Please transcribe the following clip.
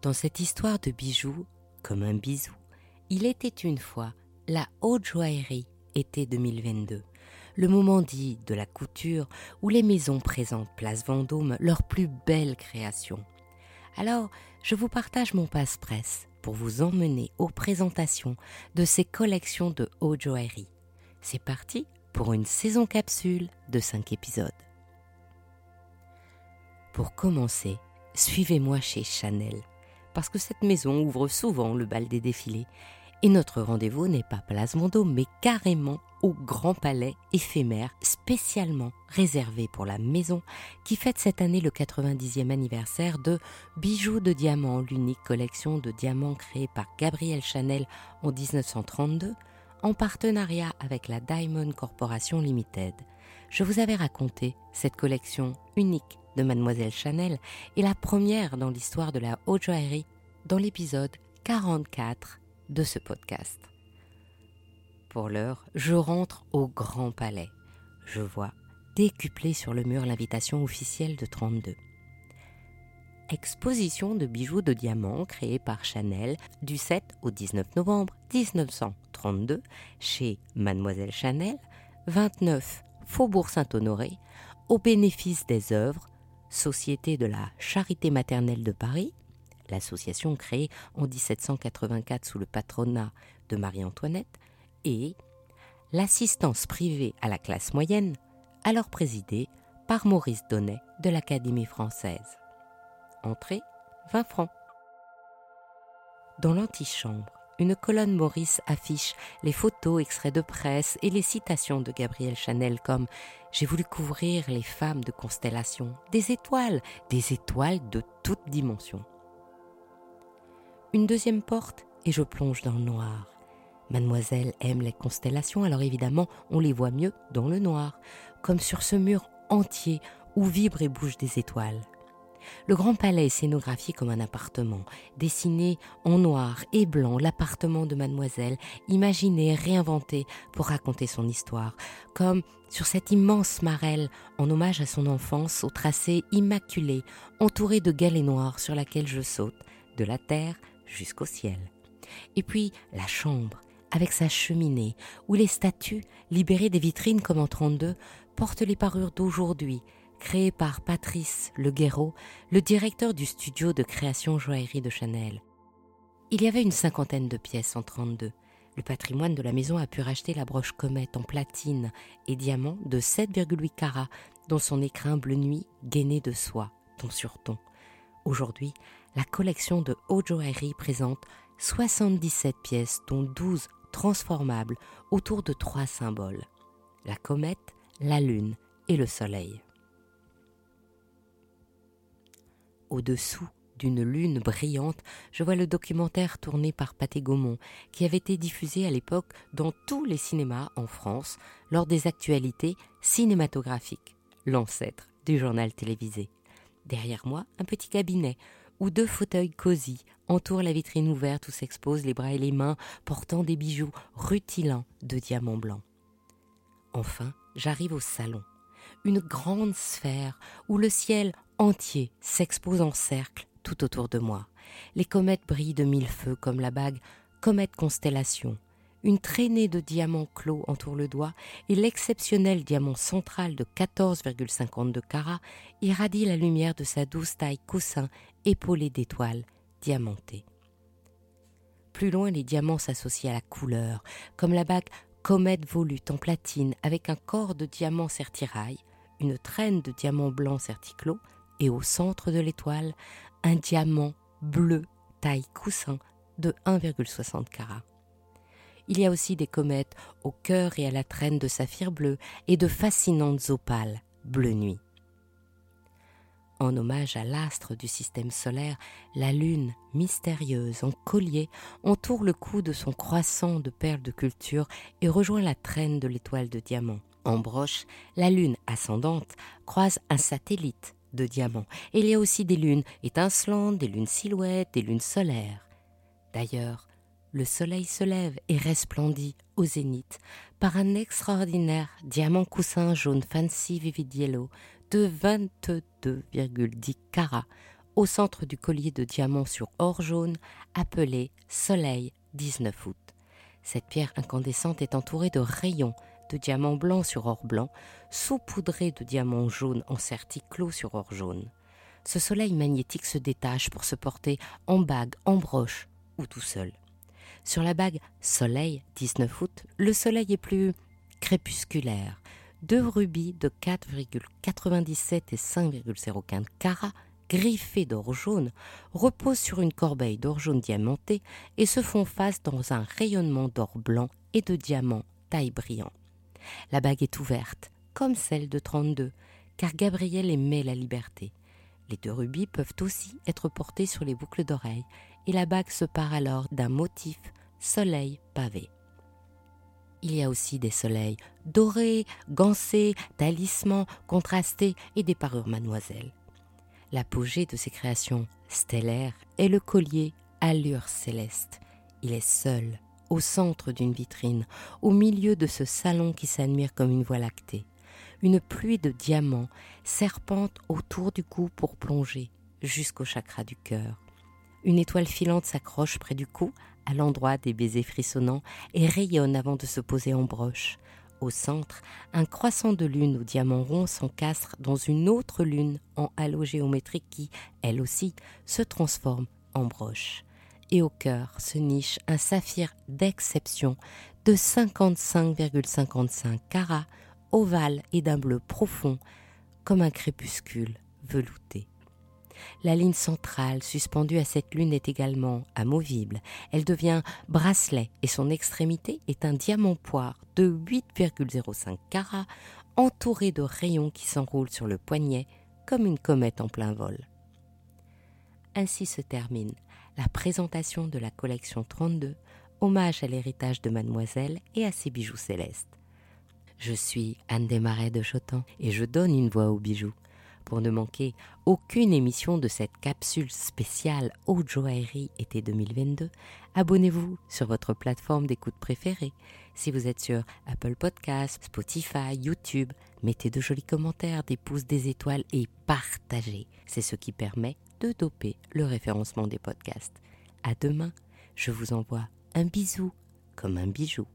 Dans cette histoire de bijoux, comme un bisou, il était une fois la haute joaillerie été 2022, le moment dit de la couture où les maisons présentent Place Vendôme leurs plus belles créations. Alors, je vous partage mon passe-presse pour vous emmener aux présentations de ces collections de haute joaillerie. C'est parti pour une saison capsule de 5 épisodes. Pour commencer, suivez-moi chez Chanel, parce que cette maison ouvre souvent le bal des défilés, et notre rendez-vous n'est pas Place Vendôme, mais carrément au Grand Palais éphémère spécialement réservé pour la maison qui fête cette année le 90e anniversaire de Bijoux de diamants, l'unique collection de diamants créée par Gabriel Chanel en 1932 en partenariat avec la Diamond Corporation Limited. Je vous avais raconté cette collection unique de Mademoiselle Chanel et la première dans l'histoire de la haute joaillerie dans l'épisode 44 de ce podcast. Pour l'heure, je rentre au Grand Palais. Je vois décuplé sur le mur l'invitation officielle de 32. Exposition de bijoux de diamants créée par Chanel du 7 au 19 novembre 1932 chez Mademoiselle Chanel, 29 Faubourg Saint-Honoré, au bénéfice des œuvres Société de la Charité maternelle de Paris, l'association créée en 1784 sous le patronat de Marie-Antoinette, et l'assistance privée à la classe moyenne, alors présidée par Maurice Donnet de l'Académie française. Entrée 20 francs. Dans l'antichambre, une colonne Maurice affiche les photos, extraits de presse et les citations de Gabriel Chanel comme J'ai voulu couvrir les femmes de constellation, des étoiles, des étoiles de toutes dimensions. Une deuxième porte et je plonge dans le noir. Mademoiselle aime les constellations, alors évidemment on les voit mieux dans le noir, comme sur ce mur entier où vibrent et bougent des étoiles. Le grand palais scénographié comme un appartement, dessiné en noir et blanc, l'appartement de mademoiselle, imaginé, réinventé pour raconter son histoire, comme sur cette immense marelle en hommage à son enfance au tracé immaculé, entouré de galets noirs sur laquelle je saute, de la terre jusqu'au ciel. Et puis la chambre, avec sa cheminée, où les statues, libérées des vitrines comme en 32, portent les parures d'aujourd'hui, créées par Patrice Le Guéraud, le directeur du studio de création joaillerie de Chanel. Il y avait une cinquantaine de pièces en 32. Le patrimoine de la maison a pu racheter la broche comète en platine et diamant de 7,8 carats, dont son écrin bleu nuit gainé de soie, ton sur ton. Aujourd'hui, la collection de haute joaillerie présente 77 pièces, dont 12 transformables autour de trois symboles, la comète, la lune et le soleil. Au-dessous d'une lune brillante, je vois le documentaire tourné par Pathé Gaumont, qui avait été diffusé à l'époque dans tous les cinémas en France lors des actualités cinématographiques, l'ancêtre du journal télévisé. Derrière moi, un petit cabinet où deux fauteuils cosy entourent la vitrine ouverte où s'exposent les bras et les mains portant des bijoux rutilants de diamants blancs. Enfin, j'arrive au salon, une grande sphère où le ciel entier s'expose en cercle tout autour de moi. Les comètes brillent de mille feux comme la bague comète constellation, une traînée de diamants clos entoure le doigt et l'exceptionnel diamant central de 14,52 carats irradie la lumière de sa douce taille coussin épaulée d'étoiles diamantées. Plus loin, les diamants s'associent à la couleur, comme la bague comète volute en platine avec un corps de diamants sertirail, une traîne de diamants blancs serticlos et au centre de l'étoile, un diamant bleu taille coussin de 1,60 carats. Il y a aussi des comètes au cœur et à la traîne de saphir bleu et de fascinantes opales bleu nuit. En hommage à l'astre du système solaire, la lune, mystérieuse, en collier, entoure le cou de son croissant de perles de culture et rejoint la traîne de l'étoile de diamant. En broche, la lune ascendante croise un satellite de diamant. Et il y a aussi des lunes étincelantes, des lunes silhouettes, des lunes solaires. D'ailleurs, le soleil se lève et resplendit au zénith par un extraordinaire diamant coussin jaune fancy vivid yellow de 22,10 carats au centre du collier de diamant sur or jaune, appelé Soleil 19 août. Cette pierre incandescente est entourée de rayons de diamants blancs sur or blanc, saupoudrés de diamants jaunes en clos sur or jaune. Ce soleil magnétique se détache pour se porter en bague, en broche ou tout seul. Sur la bague Soleil 19 août, le soleil est plus crépusculaire. Deux rubis de 4,97 et 5,05 carats griffés d'or jaune reposent sur une corbeille d'or jaune diamanté et se font face dans un rayonnement d'or blanc et de diamants taille brillant. La bague est ouverte, comme celle de 32, car Gabriel aimait la liberté. Les deux rubis peuvent aussi être portés sur les boucles d'oreilles, et la bague se part alors d'un motif soleil pavé. Il y a aussi des soleils dorés, gancés, talismans, contrastés et des parures mademoiselle. L'apogée de ces créations stellaires est le collier Allure céleste. Il est seul, au centre d'une vitrine, au milieu de ce salon qui s'admire comme une voie lactée. Une pluie de diamants serpente autour du cou pour plonger jusqu'au chakra du cœur. Une étoile filante s'accroche près du cou, à l'endroit des baisers frissonnants, et rayonne avant de se poser en broche. Au centre, un croissant de lune au diamant rond s'encastre dans une autre lune en halo géométrique qui, elle aussi, se transforme en broche. Et au cœur se niche un saphir d'exception de 55,55 carats, ovale et d'un bleu profond, comme un crépuscule velouté. La ligne centrale suspendue à cette lune est également amovible. Elle devient bracelet et son extrémité est un diamant poire de 8,05 carats entouré de rayons qui s'enroulent sur le poignet comme une comète en plein vol. Ainsi se termine la présentation de la collection 32, hommage à l'héritage de mademoiselle et à ses bijoux célestes. Je suis Anne Desmarais de Chotan et je donne une voix aux bijoux pour ne manquer aucune émission de cette capsule spéciale Haute Joaillerie été 2022, abonnez-vous sur votre plateforme d'écoute préférée. Si vous êtes sur Apple Podcasts, Spotify, YouTube, mettez de jolis commentaires, des pouces, des étoiles et partagez. C'est ce qui permet de doper le référencement des podcasts. À demain, je vous envoie un bisou comme un bijou.